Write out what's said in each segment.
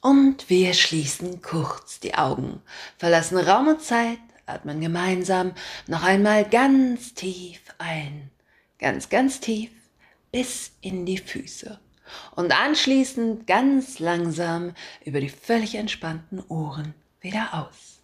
Und wir schließen kurz die Augen, verlassen Raum und Zeit, atmen gemeinsam noch einmal ganz tief ein. Ganz, ganz tief bis in die Füße. Und anschließend ganz langsam über die völlig entspannten Ohren wieder aus.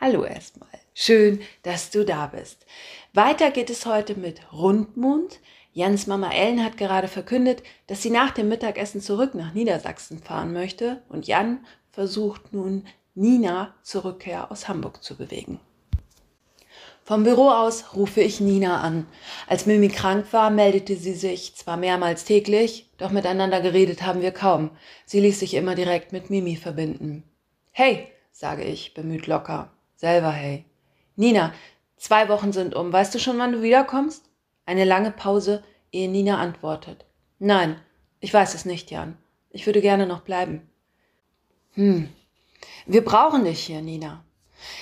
Hallo erstmal. Schön, dass du da bist. Weiter geht es heute mit Rundmund. Jans Mama Ellen hat gerade verkündet, dass sie nach dem Mittagessen zurück nach Niedersachsen fahren möchte und Jan versucht nun Nina zur Rückkehr aus Hamburg zu bewegen. Vom Büro aus rufe ich Nina an. Als Mimi krank war, meldete sie sich zwar mehrmals täglich, doch miteinander geredet haben wir kaum. Sie ließ sich immer direkt mit Mimi verbinden. Hey, sage ich, bemüht locker. Selber hey. Nina, zwei Wochen sind um. Weißt du schon, wann du wiederkommst? Eine lange Pause, ehe Nina antwortet. Nein, ich weiß es nicht, Jan. Ich würde gerne noch bleiben. Hm. Wir brauchen dich hier, Nina.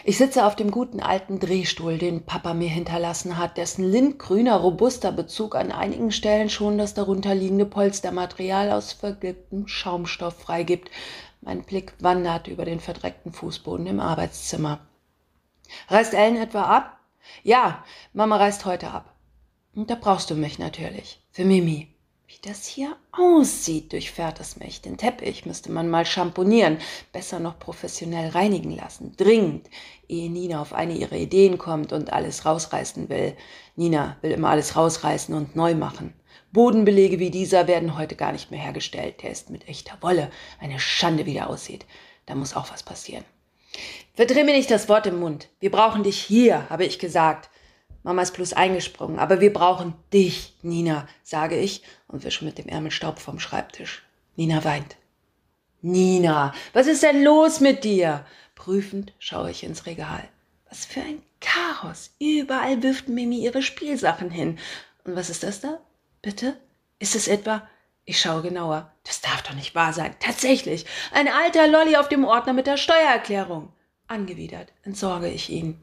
Ich sitze auf dem guten alten Drehstuhl, den Papa mir hinterlassen hat, dessen lindgrüner, robuster Bezug an einigen Stellen schon das darunterliegende Polstermaterial aus vergilbtem Schaumstoff freigibt. Mein Blick wandert über den verdreckten Fußboden im Arbeitszimmer. Reist Ellen etwa ab? Ja, Mama reist heute ab. Und da brauchst du mich natürlich. Für Mimi. Wie das hier aussieht, durchfährt es mich. Den Teppich müsste man mal schamponieren, besser noch professionell reinigen lassen. Dringend, ehe Nina auf eine ihrer Ideen kommt und alles rausreißen will. Nina will immer alles rausreißen und neu machen. Bodenbelege wie dieser werden heute gar nicht mehr hergestellt. Der ist mit echter Wolle. Eine Schande, wie der aussieht. Da muss auch was passieren. Verdreh mir nicht das Wort im Mund. Wir brauchen dich hier, habe ich gesagt. Mama ist bloß eingesprungen. Aber wir brauchen dich, Nina, sage ich und wische mit dem Ärmel Staub vom Schreibtisch. Nina weint. Nina, was ist denn los mit dir? Prüfend schaue ich ins Regal. Was für ein Chaos. Überall wirft Mimi ihre Spielsachen hin. Und was ist das da? Bitte? Ist es etwa? Ich schaue genauer. Das darf doch nicht wahr sein. Tatsächlich. Ein alter Lolly auf dem Ordner mit der Steuererklärung. Angewidert entsorge ich ihn.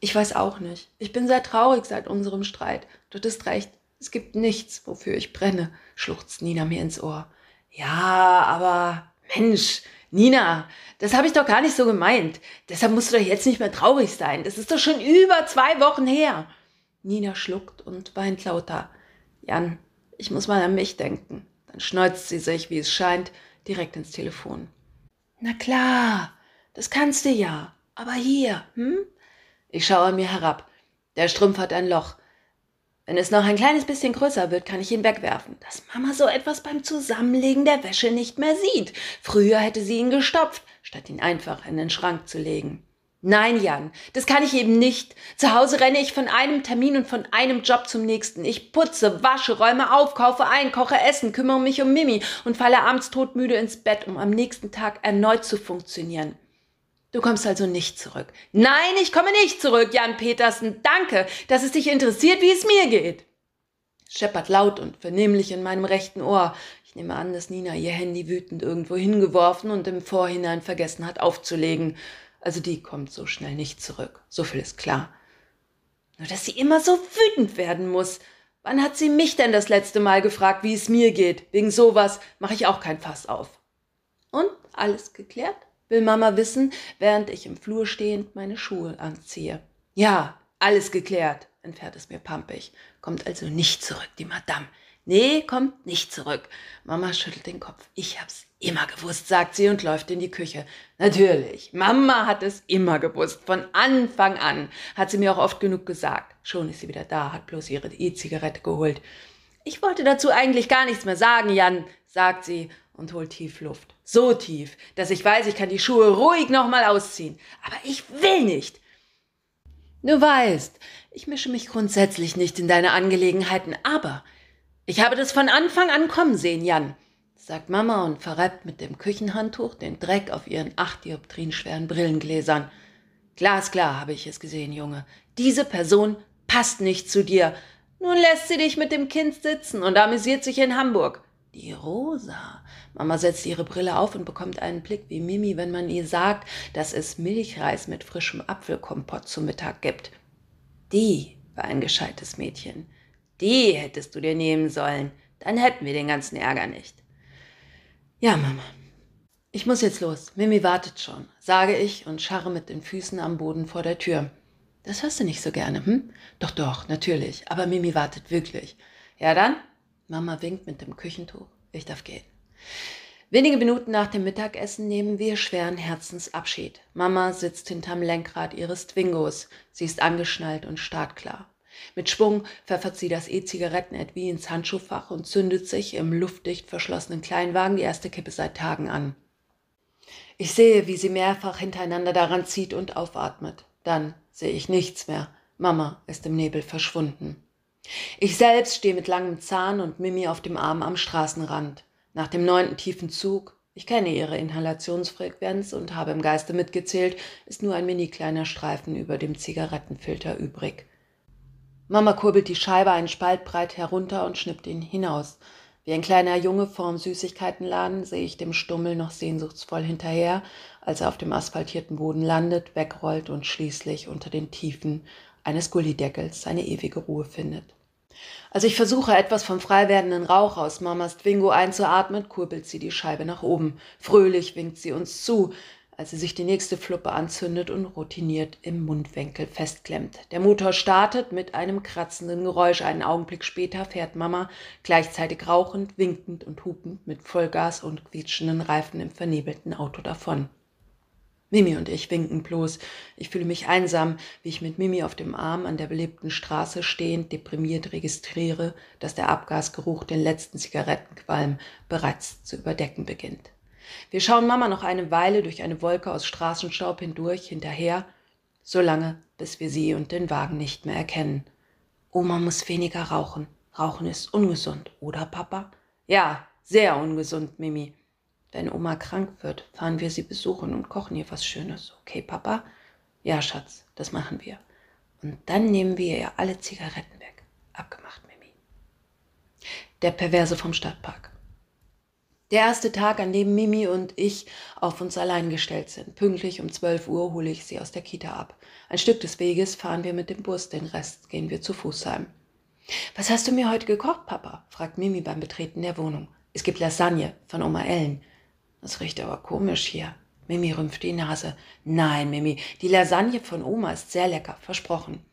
Ich weiß auch nicht. Ich bin sehr traurig seit unserem Streit. Du hast recht. Es gibt nichts, wofür ich brenne, schluchzt Nina mir ins Ohr. Ja, aber Mensch, Nina, das habe ich doch gar nicht so gemeint. Deshalb musst du doch jetzt nicht mehr traurig sein. Das ist doch schon über zwei Wochen her. Nina schluckt und weint lauter. Jan, ich muss mal an mich denken. Dann schneuzt sie sich, wie es scheint, direkt ins Telefon. Na klar, das kannst du ja. Aber hier, hm? Ich schaue mir herab. Der Strumpf hat ein Loch. Wenn es noch ein kleines bisschen größer wird, kann ich ihn wegwerfen, dass Mama so etwas beim Zusammenlegen der Wäsche nicht mehr sieht. Früher hätte sie ihn gestopft, statt ihn einfach in den Schrank zu legen. Nein, Jan, das kann ich eben nicht. Zu Hause renne ich von einem Termin und von einem Job zum nächsten. Ich putze, wasche, räume auf, kaufe ein, koche Essen, kümmere mich um Mimi und falle abends todmüde ins Bett, um am nächsten Tag erneut zu funktionieren. Du kommst also nicht zurück. Nein, ich komme nicht zurück, Jan Petersen. Danke, dass es dich interessiert, wie es mir geht. Scheppert laut und vernehmlich in meinem rechten Ohr. Ich nehme an, dass Nina ihr Handy wütend irgendwo hingeworfen und im Vorhinein vergessen hat aufzulegen. Also die kommt so schnell nicht zurück. So viel ist klar. Nur dass sie immer so wütend werden muss. Wann hat sie mich denn das letzte Mal gefragt, wie es mir geht? Wegen sowas mache ich auch kein Fass auf. Und alles geklärt? Will Mama wissen, während ich im Flur stehend meine Schuhe anziehe. Ja, alles geklärt, entfährt es mir pampig. Kommt also nicht zurück, die Madame. Nee, kommt nicht zurück. Mama schüttelt den Kopf. Ich hab's immer gewusst, sagt sie und läuft in die Küche. Natürlich, Mama hat es immer gewusst. Von Anfang an hat sie mir auch oft genug gesagt. Schon ist sie wieder da, hat bloß ihre E-Zigarette geholt. Ich wollte dazu eigentlich gar nichts mehr sagen, Jan, sagt sie und holt tief Luft. So tief, dass ich weiß, ich kann die Schuhe ruhig nochmal ausziehen. Aber ich will nicht. Du weißt, ich mische mich grundsätzlich nicht in deine Angelegenheiten, aber ich habe das von Anfang an kommen sehen, Jan, sagt Mama und verreibt mit dem Küchenhandtuch den Dreck auf ihren acht Dioptrien schweren Brillengläsern. Glasklar habe ich es gesehen, Junge. Diese Person passt nicht zu dir. Nun lässt sie dich mit dem Kind sitzen und amüsiert sich in Hamburg. Die Rosa. Mama setzt ihre Brille auf und bekommt einen Blick wie Mimi, wenn man ihr sagt, dass es Milchreis mit frischem Apfelkompott zum Mittag gibt. Die war ein gescheites Mädchen. Die hättest du dir nehmen sollen. Dann hätten wir den ganzen Ärger nicht. Ja, Mama. Ich muss jetzt los. Mimi wartet schon, sage ich und scharre mit den Füßen am Boden vor der Tür. Das hörst du nicht so gerne, hm? Doch, doch, natürlich. Aber Mimi wartet wirklich. Ja dann? Mama winkt mit dem Küchentuch. Ich darf gehen. Wenige Minuten nach dem Mittagessen nehmen wir schweren Herzens Abschied. Mama sitzt hinterm Lenkrad ihres Twingos. Sie ist angeschnallt und startklar. Mit Schwung pfeffert sie das E-Zigaretten-Etui ins Handschuhfach und zündet sich im luftdicht verschlossenen Kleinwagen die erste Kippe seit Tagen an. Ich sehe, wie sie mehrfach hintereinander daran zieht und aufatmet. Dann sehe ich nichts mehr. Mama ist im Nebel verschwunden. Ich selbst stehe mit langem Zahn und Mimi auf dem Arm am Straßenrand. Nach dem neunten tiefen Zug, ich kenne ihre Inhalationsfrequenz und habe im Geiste mitgezählt, ist nur ein mini kleiner Streifen über dem Zigarettenfilter übrig. Mama kurbelt die Scheibe einen Spalt breit herunter und schnippt ihn hinaus. Wie ein kleiner Junge vorm Süßigkeitenladen sehe ich dem Stummel noch sehnsuchtsvoll hinterher, als er auf dem asphaltierten Boden landet, wegrollt und schließlich unter den Tiefen eines Gullideckels seine ewige Ruhe findet. Als ich versuche, etwas vom frei werdenden Rauch aus Mamas Twingo einzuatmen, kurbelt sie die Scheibe nach oben. Fröhlich winkt sie uns zu als sie sich die nächste Fluppe anzündet und routiniert im Mundwinkel festklemmt. Der Motor startet mit einem kratzenden Geräusch. Einen Augenblick später fährt Mama gleichzeitig rauchend, winkend und hupend mit Vollgas und quietschenden Reifen im vernebelten Auto davon. Mimi und ich winken bloß. Ich fühle mich einsam, wie ich mit Mimi auf dem Arm an der belebten Straße stehend deprimiert registriere, dass der Abgasgeruch den letzten Zigarettenqualm bereits zu überdecken beginnt. Wir schauen Mama noch eine Weile durch eine Wolke aus Straßenstaub hindurch hinterher, so lange, bis wir sie und den Wagen nicht mehr erkennen. Oma muss weniger rauchen. Rauchen ist ungesund, oder Papa? Ja, sehr ungesund, Mimi. Wenn Oma krank wird, fahren wir sie besuchen und kochen ihr was Schönes. Okay, Papa? Ja, Schatz, das machen wir. Und dann nehmen wir ihr alle Zigaretten weg. Abgemacht, Mimi. Der Perverse vom Stadtpark. Der erste Tag, an dem Mimi und ich auf uns allein gestellt sind. Pünktlich um 12 Uhr hole ich sie aus der Kita ab. Ein Stück des Weges fahren wir mit dem Bus, den Rest gehen wir zu Fuß heim. Was hast du mir heute gekocht, Papa? fragt Mimi beim Betreten der Wohnung. Es gibt Lasagne von Oma Ellen. Das riecht aber komisch hier. Mimi rümpft die Nase. Nein, Mimi, die Lasagne von Oma ist sehr lecker, versprochen.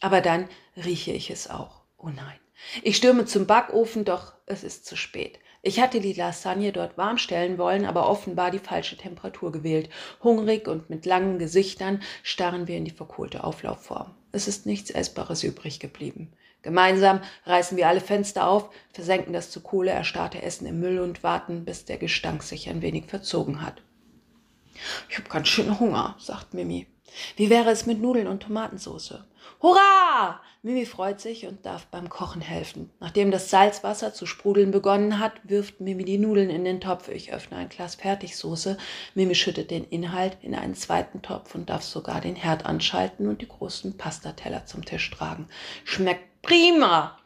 Aber dann rieche ich es auch. Oh nein. Ich stürme zum Backofen, doch es ist zu spät. Ich hatte die Lasagne dort warm stellen wollen, aber offenbar die falsche Temperatur gewählt. Hungrig und mit langen Gesichtern starren wir in die verkohlte Auflaufform. Es ist nichts Essbares übrig geblieben. Gemeinsam reißen wir alle Fenster auf, versenken das zu Kohle erstarrte Essen im Müll und warten, bis der Gestank sich ein wenig verzogen hat. Ich hab ganz schön Hunger, sagt Mimi. Wie wäre es mit Nudeln und Tomatensauce? Hurra! Mimi freut sich und darf beim Kochen helfen. Nachdem das Salzwasser zu sprudeln begonnen hat, wirft Mimi die Nudeln in den Topf. Ich öffne ein Glas Fertigsoße. Mimi schüttet den Inhalt in einen zweiten Topf und darf sogar den Herd anschalten und die großen Pastateller zum Tisch tragen. Schmeckt prima!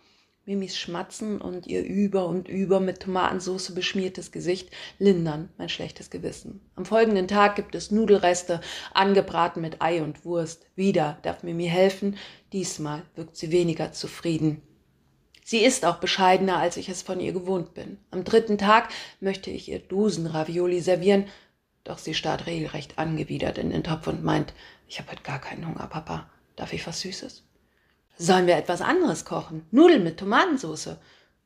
Mimis Schmatzen und ihr über und über mit Tomatensauce beschmiertes Gesicht lindern mein schlechtes Gewissen. Am folgenden Tag gibt es Nudelreste, angebraten mit Ei und Wurst. Wieder darf Mimi helfen, diesmal wirkt sie weniger zufrieden. Sie ist auch bescheidener, als ich es von ihr gewohnt bin. Am dritten Tag möchte ich ihr Dusenravioli servieren, doch sie starrt regelrecht angewidert in den Topf und meint, ich habe heute gar keinen Hunger, Papa. Darf ich was Süßes? Sollen wir etwas anderes kochen? Nudeln mit Tomatensauce?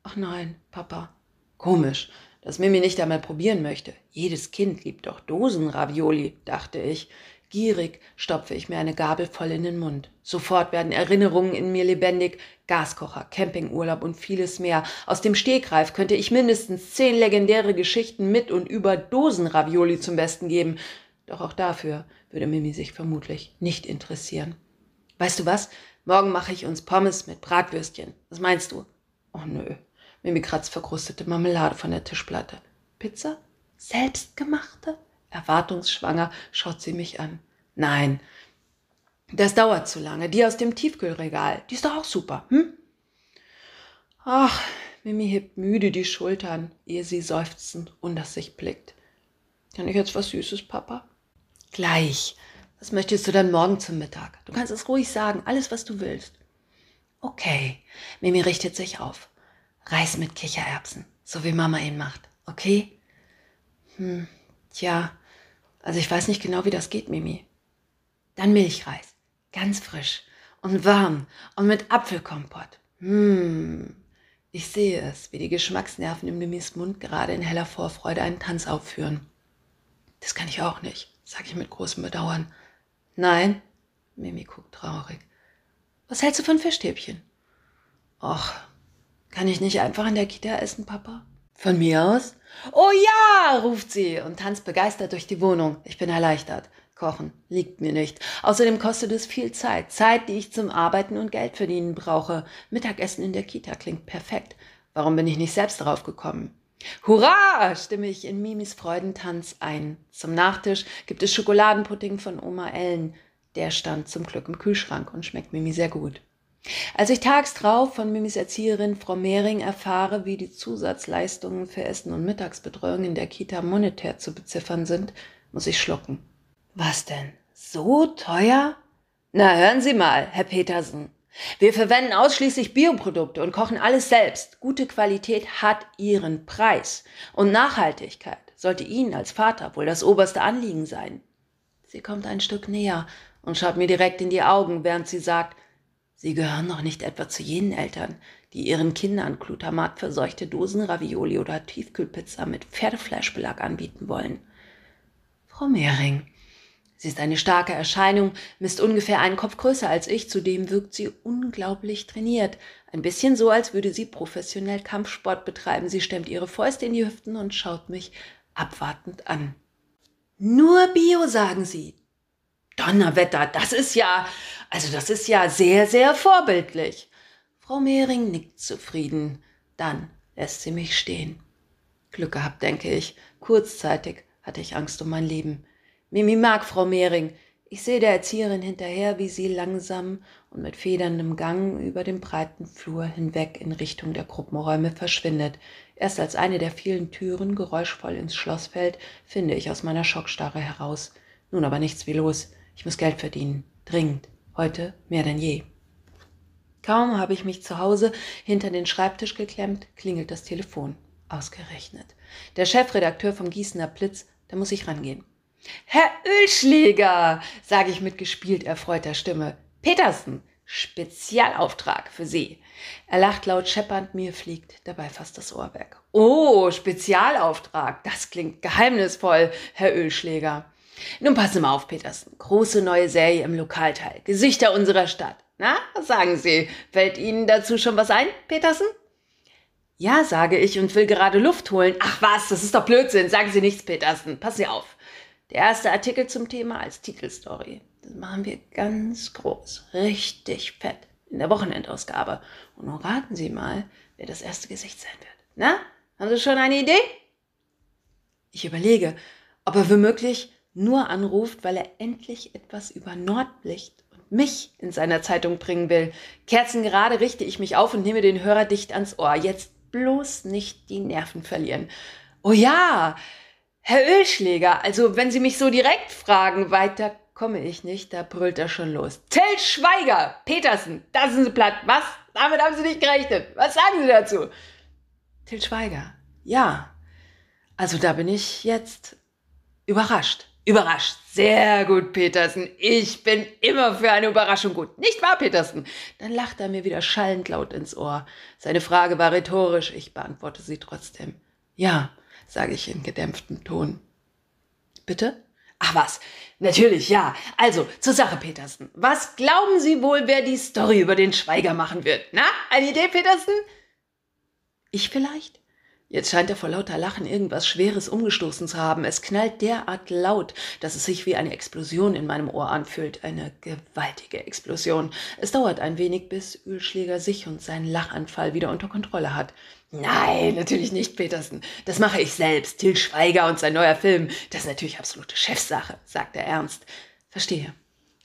Ach nein, Papa. Komisch, dass Mimi nicht einmal probieren möchte. Jedes Kind liebt doch Dosenravioli, dachte ich. Gierig stopfe ich mir eine Gabel voll in den Mund. Sofort werden Erinnerungen in mir lebendig. Gaskocher, Campingurlaub und vieles mehr. Aus dem Stegreif könnte ich mindestens zehn legendäre Geschichten mit und über Dosenravioli zum Besten geben. Doch auch dafür würde Mimi sich vermutlich nicht interessieren. Weißt du was? Morgen mache ich uns Pommes mit Bratwürstchen. Was meinst du? Oh nö. Mimi kratzt verkrustete Marmelade von der Tischplatte. Pizza? Selbstgemachte? Erwartungsschwanger schaut sie mich an. Nein, das dauert zu lange. Die aus dem Tiefkühlregal, die ist doch auch super, hm? Ach, Mimi hebt müde die Schultern, ehe sie seufzend unter sich blickt. Kann ich jetzt was Süßes, Papa? Gleich, was möchtest du dann morgen zum Mittag? Du kannst es ruhig sagen, alles, was du willst. Okay. Mimi richtet sich auf. Reis mit Kichererbsen, so wie Mama ihn macht. Okay? Hm, Tja, also ich weiß nicht genau, wie das geht, Mimi. Dann Milchreis, ganz frisch und warm und mit Apfelkompott. Hm, ich sehe es, wie die Geschmacksnerven in Mimis Mund gerade in heller Vorfreude einen Tanz aufführen. Das kann ich auch nicht, sage ich mit großem Bedauern. Nein, Mimi guckt traurig. Was hältst du von Fischstäbchen? Och, kann ich nicht einfach in der Kita essen, Papa? Von mir aus? Oh ja, ruft sie und tanzt begeistert durch die Wohnung. Ich bin erleichtert. Kochen liegt mir nicht. Außerdem kostet es viel Zeit. Zeit, die ich zum Arbeiten und Geld verdienen brauche. Mittagessen in der Kita klingt perfekt. Warum bin ich nicht selbst darauf gekommen? Hurra! stimme ich in Mimis Freudentanz ein. Zum Nachtisch gibt es Schokoladenpudding von Oma Ellen. Der stand zum Glück im Kühlschrank und schmeckt Mimi sehr gut. Als ich tags drauf von Mimis Erzieherin Frau Mehring erfahre, wie die Zusatzleistungen für Essen und Mittagsbetreuung in der Kita monetär zu beziffern sind, muss ich schlucken. Was denn? So teuer? Na, hören Sie mal, Herr Petersen. Wir verwenden ausschließlich Bioprodukte und kochen alles selbst. Gute Qualität hat ihren Preis. Und Nachhaltigkeit sollte Ihnen als Vater wohl das oberste Anliegen sein. Sie kommt ein Stück näher und schaut mir direkt in die Augen, während sie sagt, Sie gehören noch nicht etwa zu jenen Eltern, die ihren Kindern Glutamat verseuchte Dosen Ravioli oder Tiefkühlpizza mit Pferdefleischbelag anbieten wollen. Frau Mehring, sie ist eine starke Erscheinung, misst ungefähr einen Kopf größer als ich, zudem wirkt sie unglaublich trainiert. Ein bisschen so, als würde sie professionell Kampfsport betreiben. Sie stemmt ihre Fäuste in die Hüften und schaut mich abwartend an. Nur Bio, sagen Sie. Donnerwetter, das ist ja, also das ist ja sehr, sehr vorbildlich. Frau Mehring nickt zufrieden. Dann lässt sie mich stehen. Glück gehabt, denke ich. Kurzzeitig hatte ich Angst um mein Leben. Mimi mag Frau Mehring. Ich sehe der Erzieherin hinterher, wie sie langsam und mit federndem Gang über den breiten Flur hinweg in Richtung der Gruppenräume verschwindet. Erst als eine der vielen Türen geräuschvoll ins Schloss fällt, finde ich aus meiner Schockstarre heraus. Nun aber nichts wie los. Ich muss Geld verdienen. Dringend. Heute mehr denn je. Kaum habe ich mich zu Hause hinter den Schreibtisch geklemmt, klingelt das Telefon. Ausgerechnet. Der Chefredakteur vom Gießener Blitz, da muss ich rangehen. Herr Ölschläger, sage ich mit gespielt erfreuter Stimme. Petersen, Spezialauftrag für Sie. Er lacht laut scheppernd, mir fliegt dabei fast das Ohr weg. Oh, Spezialauftrag, das klingt geheimnisvoll, Herr Ölschläger. Nun passen mal auf, Petersen. Große neue Serie im Lokalteil. Gesichter unserer Stadt. Na, was sagen Sie? Fällt Ihnen dazu schon was ein, Petersen? Ja, sage ich und will gerade Luft holen. Ach was, das ist doch Blödsinn. Sagen Sie nichts, Petersen. Passen Sie auf. Der erste Artikel zum Thema als Titelstory. Das machen wir ganz groß. Richtig fett. In der Wochenendausgabe. Und nun raten Sie mal, wer das erste Gesicht sein wird. Na, haben Sie schon eine Idee? Ich überlege, ob er womöglich nur anruft, weil er endlich etwas über Nordlicht und mich in seiner Zeitung bringen will. Kerzen gerade richte ich mich auf und nehme den Hörer dicht ans Ohr. Jetzt bloß nicht die Nerven verlieren. Oh ja, Herr Ölschläger, also wenn Sie mich so direkt fragen, weiter komme ich nicht, da brüllt er schon los. Till Schweiger, Petersen, da sind Sie platt. Was? Damit haben Sie nicht gerechnet. Was sagen Sie dazu? Till Schweiger, ja. Also da bin ich jetzt überrascht. Überrascht. Sehr gut, Petersen. Ich bin immer für eine Überraschung gut. Nicht wahr, Petersen? Dann lacht er mir wieder schallend laut ins Ohr. Seine Frage war rhetorisch. Ich beantworte sie trotzdem. Ja, sage ich in gedämpftem Ton. Bitte? Ach was, natürlich, ja. Also, zur Sache, Petersen. Was glauben Sie wohl, wer die Story über den Schweiger machen wird? Na, eine Idee, Petersen? Ich vielleicht? Jetzt scheint er vor lauter Lachen irgendwas Schweres umgestoßen zu haben. Es knallt derart laut, dass es sich wie eine Explosion in meinem Ohr anfühlt. Eine gewaltige Explosion. Es dauert ein wenig, bis Ölschläger sich und seinen Lachanfall wieder unter Kontrolle hat. Nein, natürlich nicht, Petersen. Das mache ich selbst. Till Schweiger und sein neuer Film. Das ist natürlich absolute Chefsache, sagt er ernst. Verstehe,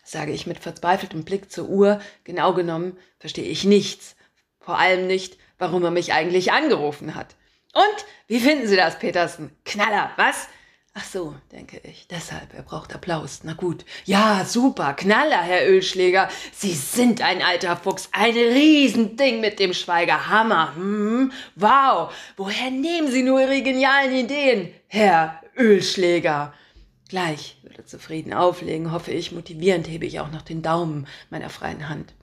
sage ich mit verzweifeltem Blick zur Uhr. Genau genommen verstehe ich nichts. Vor allem nicht, warum er mich eigentlich angerufen hat. Und wie finden Sie das, Petersen? Knaller, was? Ach so, denke ich. Deshalb, er braucht Applaus. Na gut. Ja, super. Knaller, Herr Ölschläger. Sie sind ein alter Fuchs. Ein Riesending mit dem Schweiger. Hammer. Hm, wow. Woher nehmen Sie nur Ihre genialen Ideen, Herr Ölschläger. Gleich wird er zufrieden auflegen, hoffe ich. Motivierend hebe ich auch noch den Daumen meiner freien Hand.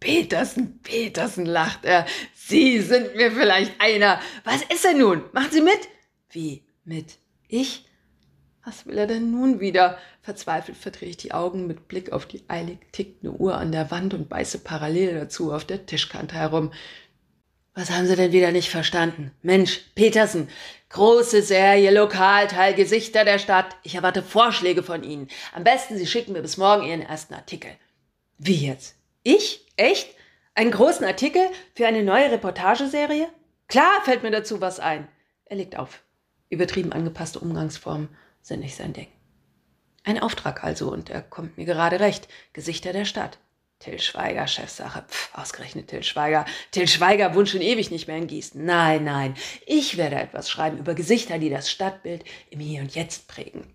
Petersen, Petersen, lacht er. Sie sind mir vielleicht einer. Was ist er nun? Machen Sie mit? Wie, mit? Ich? Was will er denn nun wieder? Verzweifelt verdrehe ich die Augen mit Blick auf die eilig tickende Uhr an der Wand und beiße parallel dazu auf der Tischkante herum. Was haben Sie denn wieder nicht verstanden? Mensch, Petersen, große Serie, Lokalteil, Gesichter der Stadt. Ich erwarte Vorschläge von Ihnen. Am besten Sie schicken mir bis morgen Ihren ersten Artikel. Wie jetzt? Ich? Echt? Einen großen Artikel für eine neue Reportageserie? Klar fällt mir dazu was ein. Er legt auf. Übertrieben angepasste Umgangsformen sind nicht sein Ding. Ein Auftrag also, und er kommt mir gerade recht. Gesichter der Stadt. Till Schweiger, Chefsache. Pff, ausgerechnet Till Schweiger. Till Schweiger wohnt schon ewig nicht mehr in Gießen. Nein, nein. Ich werde etwas schreiben über Gesichter, die das Stadtbild im Hier und Jetzt prägen.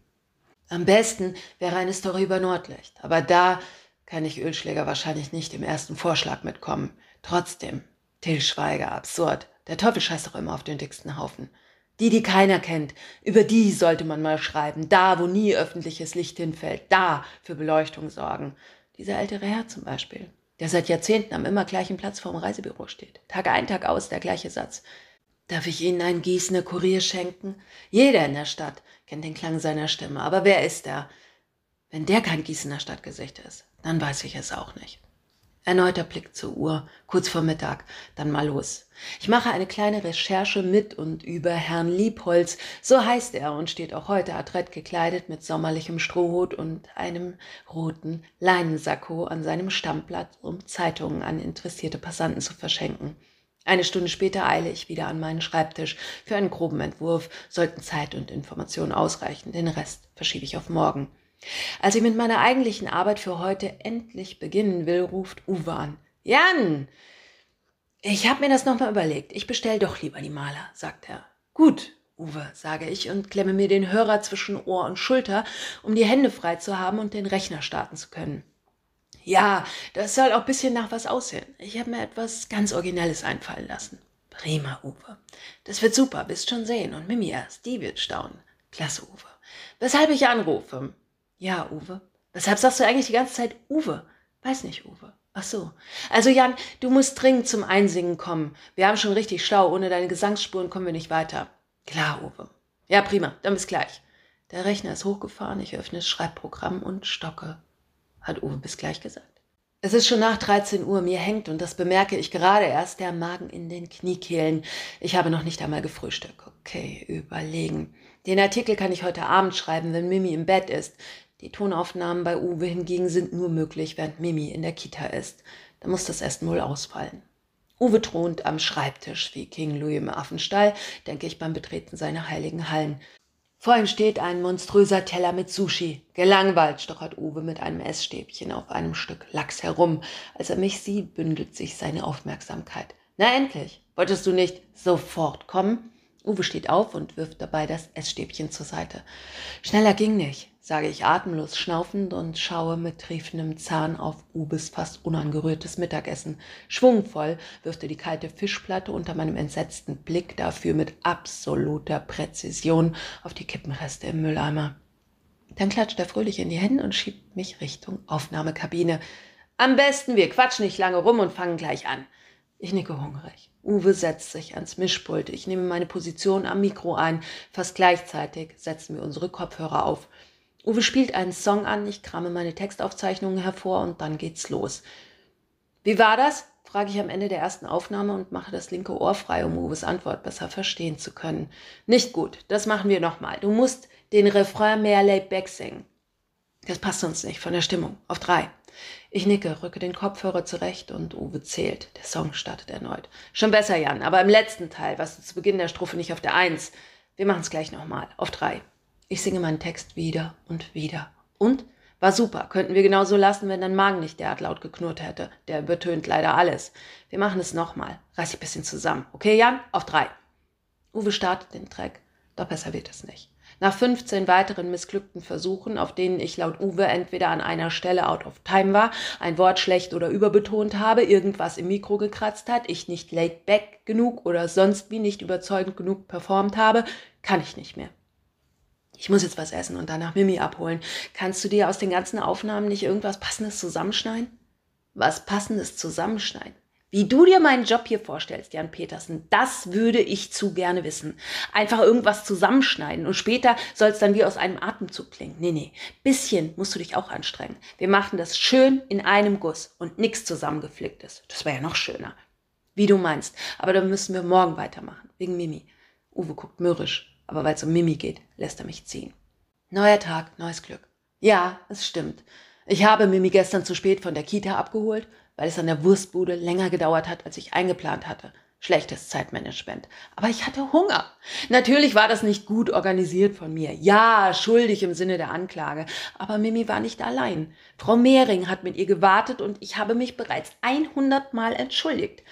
Am besten wäre eine Story über Nordlicht. Aber da kann ich Ölschläger wahrscheinlich nicht im ersten Vorschlag mitkommen. Trotzdem, Till Schweiger, absurd. Der Teufel scheißt doch immer auf den dicksten Haufen. Die, die keiner kennt, über die sollte man mal schreiben. Da, wo nie öffentliches Licht hinfällt, da für Beleuchtung sorgen. Dieser ältere Herr zum Beispiel, der seit Jahrzehnten am immer gleichen Platz vorm Reisebüro steht. Tag ein, Tag aus, der gleiche Satz. Darf ich Ihnen einen Gießener Kurier schenken? Jeder in der Stadt kennt den Klang seiner Stimme, aber wer ist er? Wenn der kein Gießener Stadtgesicht ist, dann weiß ich es auch nicht. Erneuter Blick zur Uhr, kurz vor Mittag, dann mal los. Ich mache eine kleine Recherche mit und über Herrn Liebholz, so heißt er und steht auch heute adrett gekleidet mit sommerlichem Strohhut und einem roten Leinensacko an seinem Stammblatt, um Zeitungen an interessierte Passanten zu verschenken. Eine Stunde später eile ich wieder an meinen Schreibtisch. Für einen groben Entwurf sollten Zeit und Information ausreichen, den Rest verschiebe ich auf morgen. Als ich mit meiner eigentlichen Arbeit für heute endlich beginnen will, ruft Uwe an. Jan, ich habe mir das nochmal überlegt. Ich bestell doch lieber die Maler, sagt er. Gut, Uwe, sage ich und klemme mir den Hörer zwischen Ohr und Schulter, um die Hände frei zu haben und den Rechner starten zu können. Ja, das soll auch ein bisschen nach was aussehen. Ich habe mir etwas ganz Originelles einfallen lassen. Prima, Uwe. Das wird super, wirst schon sehen. Und Mimi erst, die wird staunen. Klasse, Uwe. Weshalb ich anrufe? Ja, Uwe. Weshalb sagst du eigentlich die ganze Zeit Uwe? Weiß nicht, Uwe. Ach so. Also Jan, du musst dringend zum Einsingen kommen. Wir haben schon richtig schlau. Ohne deine Gesangsspuren kommen wir nicht weiter. Klar, Uwe. Ja, prima. Dann bis gleich. Der Rechner ist hochgefahren. Ich öffne das Schreibprogramm und stocke. Hat Uwe bis gleich gesagt. Es ist schon nach 13 Uhr. Mir hängt, und das bemerke ich gerade erst, der Magen in den Kniekehlen. Ich habe noch nicht einmal gefrühstückt. Okay, überlegen. Den Artikel kann ich heute Abend schreiben, wenn Mimi im Bett ist. Die Tonaufnahmen bei Uwe hingegen sind nur möglich, während Mimi in der Kita ist. Da muss das Essen wohl ausfallen. Uwe thront am Schreibtisch wie King Louis im Affenstall, denke ich beim Betreten seiner heiligen Hallen. Vor ihm steht ein monströser Teller mit Sushi. Gelangweilt stochert Uwe mit einem Essstäbchen auf einem Stück Lachs herum. Als er mich sieht, bündelt sich seine Aufmerksamkeit. Na endlich, wolltest du nicht sofort kommen? Uwe steht auf und wirft dabei das Essstäbchen zur Seite. Schneller ging nicht sage ich atemlos schnaufend und schaue mit triefendem Zahn auf Ubes fast unangerührtes Mittagessen. Schwungvoll wirft er die kalte Fischplatte unter meinem entsetzten Blick dafür mit absoluter Präzision auf die Kippenreste im Mülleimer. Dann klatscht er fröhlich in die Hände und schiebt mich Richtung Aufnahmekabine. Am besten, wir quatschen nicht lange rum und fangen gleich an. Ich nicke hungrig. Uwe setzt sich ans Mischpult. Ich nehme meine Position am Mikro ein. Fast gleichzeitig setzen wir unsere Kopfhörer auf. Uwe spielt einen Song an, ich krame meine Textaufzeichnungen hervor und dann geht's los. Wie war das? frage ich am Ende der ersten Aufnahme und mache das linke Ohr frei, um Uwes Antwort besser verstehen zu können. Nicht gut, das machen wir nochmal. Du musst den Refrain mehr laid back singen. Das passt uns nicht von der Stimmung. Auf drei. Ich nicke, rücke den Kopfhörer zurecht und Uwe zählt. Der Song startet erneut. Schon besser, Jan, aber im letzten Teil warst du zu Beginn der Strophe nicht auf der Eins. Wir machen es gleich nochmal. Auf drei. Ich singe meinen Text wieder und wieder. Und? War super. Könnten wir genauso lassen, wenn dein Magen nicht derart laut geknurrt hätte. Der übertönt leider alles. Wir machen es nochmal. Reiß dich ein bisschen zusammen. Okay, Jan? Auf drei. Uwe startet den Track. Doch besser wird es nicht. Nach 15 weiteren missglückten Versuchen, auf denen ich laut Uwe entweder an einer Stelle out of time war, ein Wort schlecht oder überbetont habe, irgendwas im Mikro gekratzt hat, ich nicht laid back genug oder sonst wie nicht überzeugend genug performt habe, kann ich nicht mehr. Ich muss jetzt was essen und danach Mimi abholen. Kannst du dir aus den ganzen Aufnahmen nicht irgendwas Passendes zusammenschneiden? Was Passendes zusammenschneiden? Wie du dir meinen Job hier vorstellst, Jan Petersen, das würde ich zu gerne wissen. Einfach irgendwas zusammenschneiden und später soll es dann wie aus einem Atemzug klingen. Nee, nee, bisschen musst du dich auch anstrengen. Wir machen das schön in einem Guss und nichts zusammengeflicktes. Das wäre ja noch schöner. Wie du meinst, aber dann müssen wir morgen weitermachen, wegen Mimi. Uwe guckt mürrisch, aber weil es um Mimi geht, lässt er mich ziehen. Neuer Tag, neues Glück. Ja, es stimmt. Ich habe Mimi gestern zu spät von der Kita abgeholt weil es an der Wurstbude länger gedauert hat, als ich eingeplant hatte. Schlechtes Zeitmanagement. Aber ich hatte Hunger. Natürlich war das nicht gut organisiert von mir. Ja, schuldig im Sinne der Anklage. Aber Mimi war nicht allein. Frau Mehring hat mit ihr gewartet und ich habe mich bereits 100 Mal entschuldigt.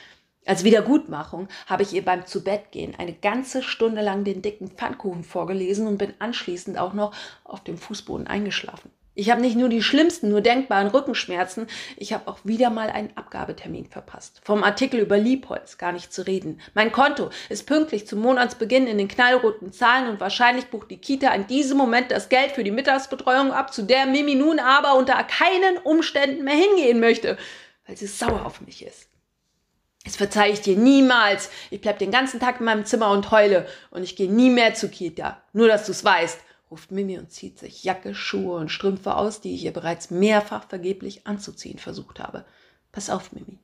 Als Wiedergutmachung habe ich ihr beim Zubettgehen eine ganze Stunde lang den dicken Pfannkuchen vorgelesen und bin anschließend auch noch auf dem Fußboden eingeschlafen. Ich habe nicht nur die schlimmsten, nur denkbaren Rückenschmerzen, ich habe auch wieder mal einen Abgabetermin verpasst. Vom Artikel über Liebholz gar nicht zu reden. Mein Konto ist pünktlich zum Monatsbeginn in den knallroten Zahlen und wahrscheinlich bucht die Kita in diesem Moment das Geld für die Mittagsbetreuung ab, zu der Mimi nun aber unter keinen Umständen mehr hingehen möchte, weil sie sauer auf mich ist. Das verzeihe ich dir niemals. Ich bleib den ganzen Tag in meinem Zimmer und heule und ich gehe nie mehr zur Kita. Nur, dass du's weißt ruft Mimi und zieht sich Jacke, Schuhe und Strümpfe aus, die ich ihr bereits mehrfach vergeblich anzuziehen versucht habe. Pass auf, Mimi.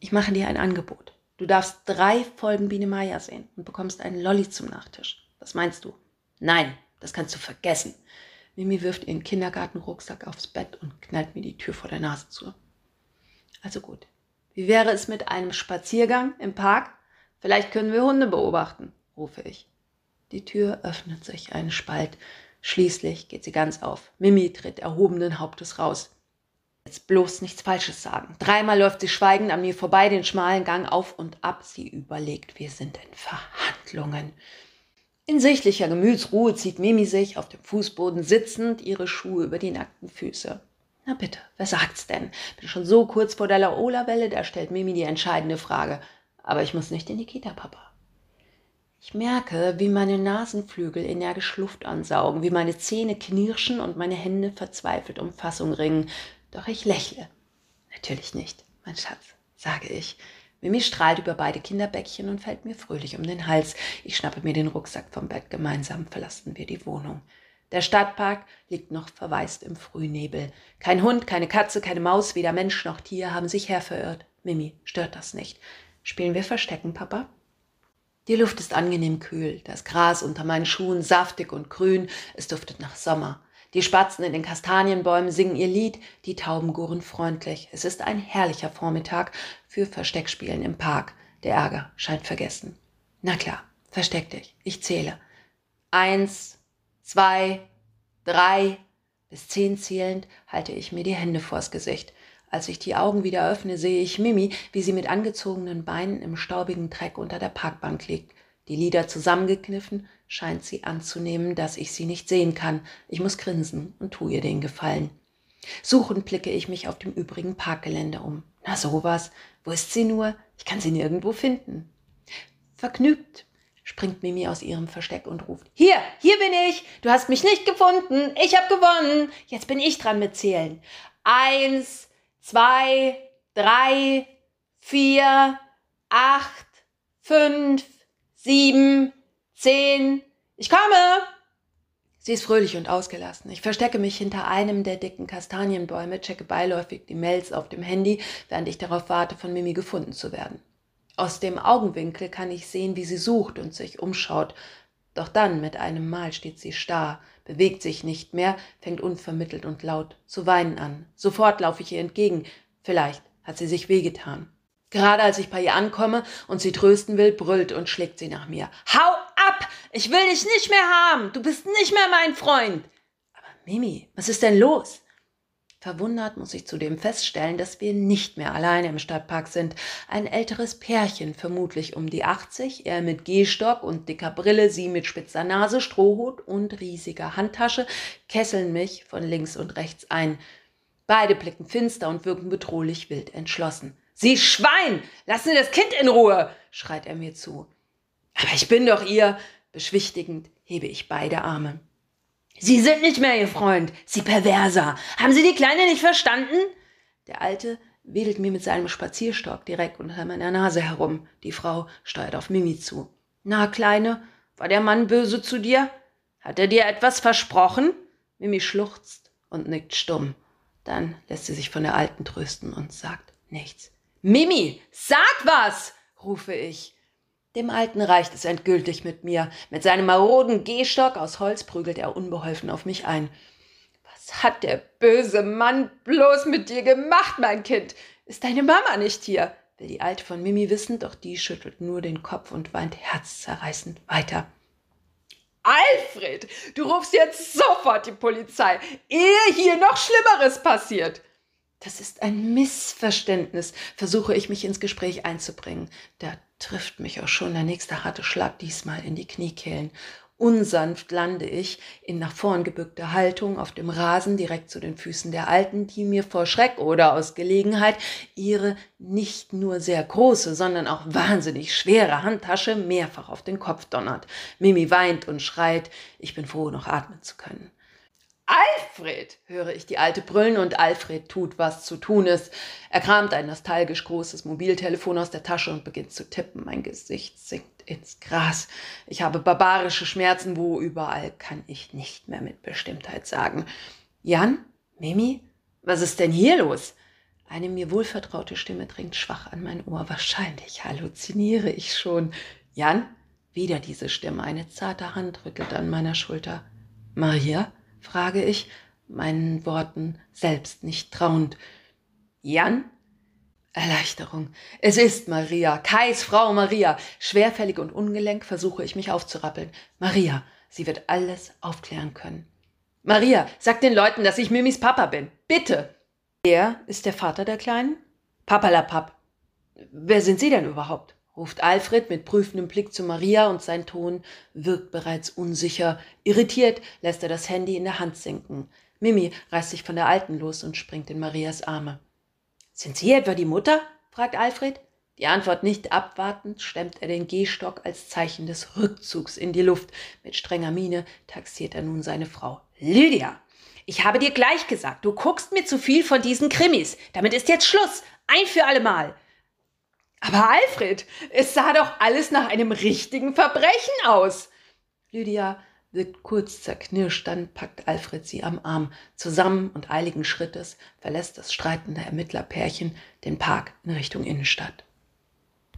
Ich mache dir ein Angebot. Du darfst drei Folgen Biene Maya sehen und bekommst einen Lolli zum Nachtisch. Was meinst du? Nein, das kannst du vergessen. Mimi wirft ihren Kindergartenrucksack aufs Bett und knallt mir die Tür vor der Nase zu. Also gut. Wie wäre es mit einem Spaziergang im Park? Vielleicht können wir Hunde beobachten, rufe ich. Die Tür öffnet sich einen Spalt. Schließlich geht sie ganz auf. Mimi tritt erhobenen Hauptes raus. Jetzt bloß nichts Falsches sagen. Dreimal läuft sie schweigend an mir vorbei, den schmalen Gang auf und ab. Sie überlegt, wir sind in Verhandlungen. In sichtlicher Gemütsruhe zieht Mimi sich auf dem Fußboden sitzend ihre Schuhe über die nackten Füße. Na bitte, wer sagt's denn? Bin schon so kurz vor der Laola-Welle, da stellt Mimi die entscheidende Frage. Aber ich muss nicht in die Kita, Papa. Ich merke, wie meine Nasenflügel energisch Luft ansaugen, wie meine Zähne knirschen und meine Hände verzweifelt um Fassung ringen. Doch ich lächle. Natürlich nicht, mein Schatz, sage ich. Mimi strahlt über beide Kinderbäckchen und fällt mir fröhlich um den Hals. Ich schnappe mir den Rucksack vom Bett. Gemeinsam verlassen wir die Wohnung. Der Stadtpark liegt noch verwaist im Frühnebel. Kein Hund, keine Katze, keine Maus, weder Mensch noch Tier haben sich herverirrt. Mimi stört das nicht. Spielen wir Verstecken, Papa? Die Luft ist angenehm kühl, das Gras unter meinen Schuhen saftig und grün, es duftet nach Sommer. Die Spatzen in den Kastanienbäumen singen ihr Lied, die Tauben gurren freundlich. Es ist ein herrlicher Vormittag für Versteckspielen im Park. Der Ärger scheint vergessen. Na klar, versteck dich. Ich zähle. Eins, zwei, drei. Bis zehn zählend halte ich mir die Hände vors Gesicht. Als ich die Augen wieder öffne, sehe ich Mimi, wie sie mit angezogenen Beinen im staubigen Dreck unter der Parkbank liegt. Die Lider zusammengekniffen, scheint sie anzunehmen, dass ich sie nicht sehen kann. Ich muss grinsen und tu ihr den Gefallen. Suchend blicke ich mich auf dem übrigen Parkgelände um. Na sowas, wo ist sie nur? Ich kann sie nirgendwo finden. Vergnügt springt Mimi aus ihrem Versteck und ruft: Hier, hier bin ich! Du hast mich nicht gefunden! Ich hab gewonnen! Jetzt bin ich dran mit Zählen. Eins, zwei, drei, vier, acht, fünf, sieben, zehn. Ich komme! Sie ist fröhlich und ausgelassen. Ich verstecke mich hinter einem der dicken Kastanienbäume, checke beiläufig die Mails auf dem Handy, während ich darauf warte, von Mimi gefunden zu werden. Aus dem Augenwinkel kann ich sehen, wie sie sucht und sich umschaut. Doch dann mit einem Mal steht sie starr, bewegt sich nicht mehr, fängt unvermittelt und laut zu weinen an. Sofort laufe ich ihr entgegen. Vielleicht hat sie sich wehgetan. Gerade als ich bei ihr ankomme und sie trösten will, brüllt und schlägt sie nach mir. Hau ab! Ich will dich nicht mehr haben! Du bist nicht mehr mein Freund! Aber Mimi, was ist denn los? Verwundert muss ich zudem feststellen, dass wir nicht mehr alleine im Stadtpark sind. Ein älteres Pärchen, vermutlich um die 80, er mit Gehstock und dicker Brille, sie mit spitzer Nase, Strohhut und riesiger Handtasche, kesseln mich von links und rechts ein. Beide blicken finster und wirken bedrohlich wild entschlossen. Sie Schwein! Lassen Sie das Kind in Ruhe! schreit er mir zu. Aber ich bin doch ihr! Beschwichtigend hebe ich beide Arme. Sie sind nicht mehr Ihr Freund, Sie Perverser. Haben Sie die Kleine nicht verstanden? Der Alte wedelt mir mit seinem Spazierstock direkt unter meiner Nase herum. Die Frau steuert auf Mimi zu. Na, Kleine, war der Mann böse zu dir? Hat er dir etwas versprochen? Mimi schluchzt und nickt stumm. Dann lässt sie sich von der Alten trösten und sagt nichts. Mimi, sag was! rufe ich. Dem Alten reicht es endgültig mit mir. Mit seinem maroden Gehstock aus Holz prügelt er unbeholfen auf mich ein. Was hat der böse Mann bloß mit dir gemacht, mein Kind? Ist deine Mama nicht hier? will die Alte von Mimi wissen, doch die schüttelt nur den Kopf und weint herzzerreißend weiter. Alfred, du rufst jetzt sofort die Polizei, ehe hier noch Schlimmeres passiert. Das ist ein Missverständnis, versuche ich mich ins Gespräch einzubringen. Da trifft mich auch schon der nächste harte Schlag, diesmal in die Kniekehlen. Unsanft lande ich in nach vorn gebückter Haltung auf dem Rasen direkt zu den Füßen der Alten, die mir vor Schreck oder aus Gelegenheit ihre nicht nur sehr große, sondern auch wahnsinnig schwere Handtasche mehrfach auf den Kopf donnert. Mimi weint und schreit, ich bin froh, noch atmen zu können. Alfred, höre ich die Alte brüllen und Alfred tut, was zu tun ist. Er kramt ein nostalgisch großes Mobiltelefon aus der Tasche und beginnt zu tippen. Mein Gesicht sinkt ins Gras. Ich habe barbarische Schmerzen, wo überall kann ich nicht mehr mit Bestimmtheit sagen. Jan? Mimi? Was ist denn hier los? Eine mir wohlvertraute Stimme dringt schwach an mein Ohr. Wahrscheinlich halluziniere ich schon. Jan? Wieder diese Stimme. Eine zarte Hand rüttelt an meiner Schulter. Maria? Frage ich, meinen Worten selbst nicht trauend. Jan? Erleichterung. Es ist Maria, Kais Frau Maria. Schwerfällig und ungelenk versuche ich mich aufzurappeln. Maria, sie wird alles aufklären können. Maria, sag den Leuten, dass ich Mimis Papa bin. Bitte. Er ist der Vater der Kleinen? Papalapap. Wer sind Sie denn überhaupt? Ruft Alfred mit prüfendem Blick zu Maria und sein Ton wirkt bereits unsicher. Irritiert lässt er das Handy in der Hand sinken. Mimi reißt sich von der Alten los und springt in Marias Arme. Sind Sie etwa die Mutter? fragt Alfred. Die Antwort nicht abwartend, stemmt er den Gehstock als Zeichen des Rückzugs in die Luft. Mit strenger Miene taxiert er nun seine Frau. Lydia, ich habe dir gleich gesagt, du guckst mir zu viel von diesen Krimis. Damit ist jetzt Schluss. Ein für allemal. Aber Alfred, es sah doch alles nach einem richtigen Verbrechen aus. Lydia wirkt kurz zerknirscht, dann packt Alfred sie am Arm. Zusammen und eiligen Schrittes verlässt das streitende Ermittlerpärchen den Park in Richtung Innenstadt.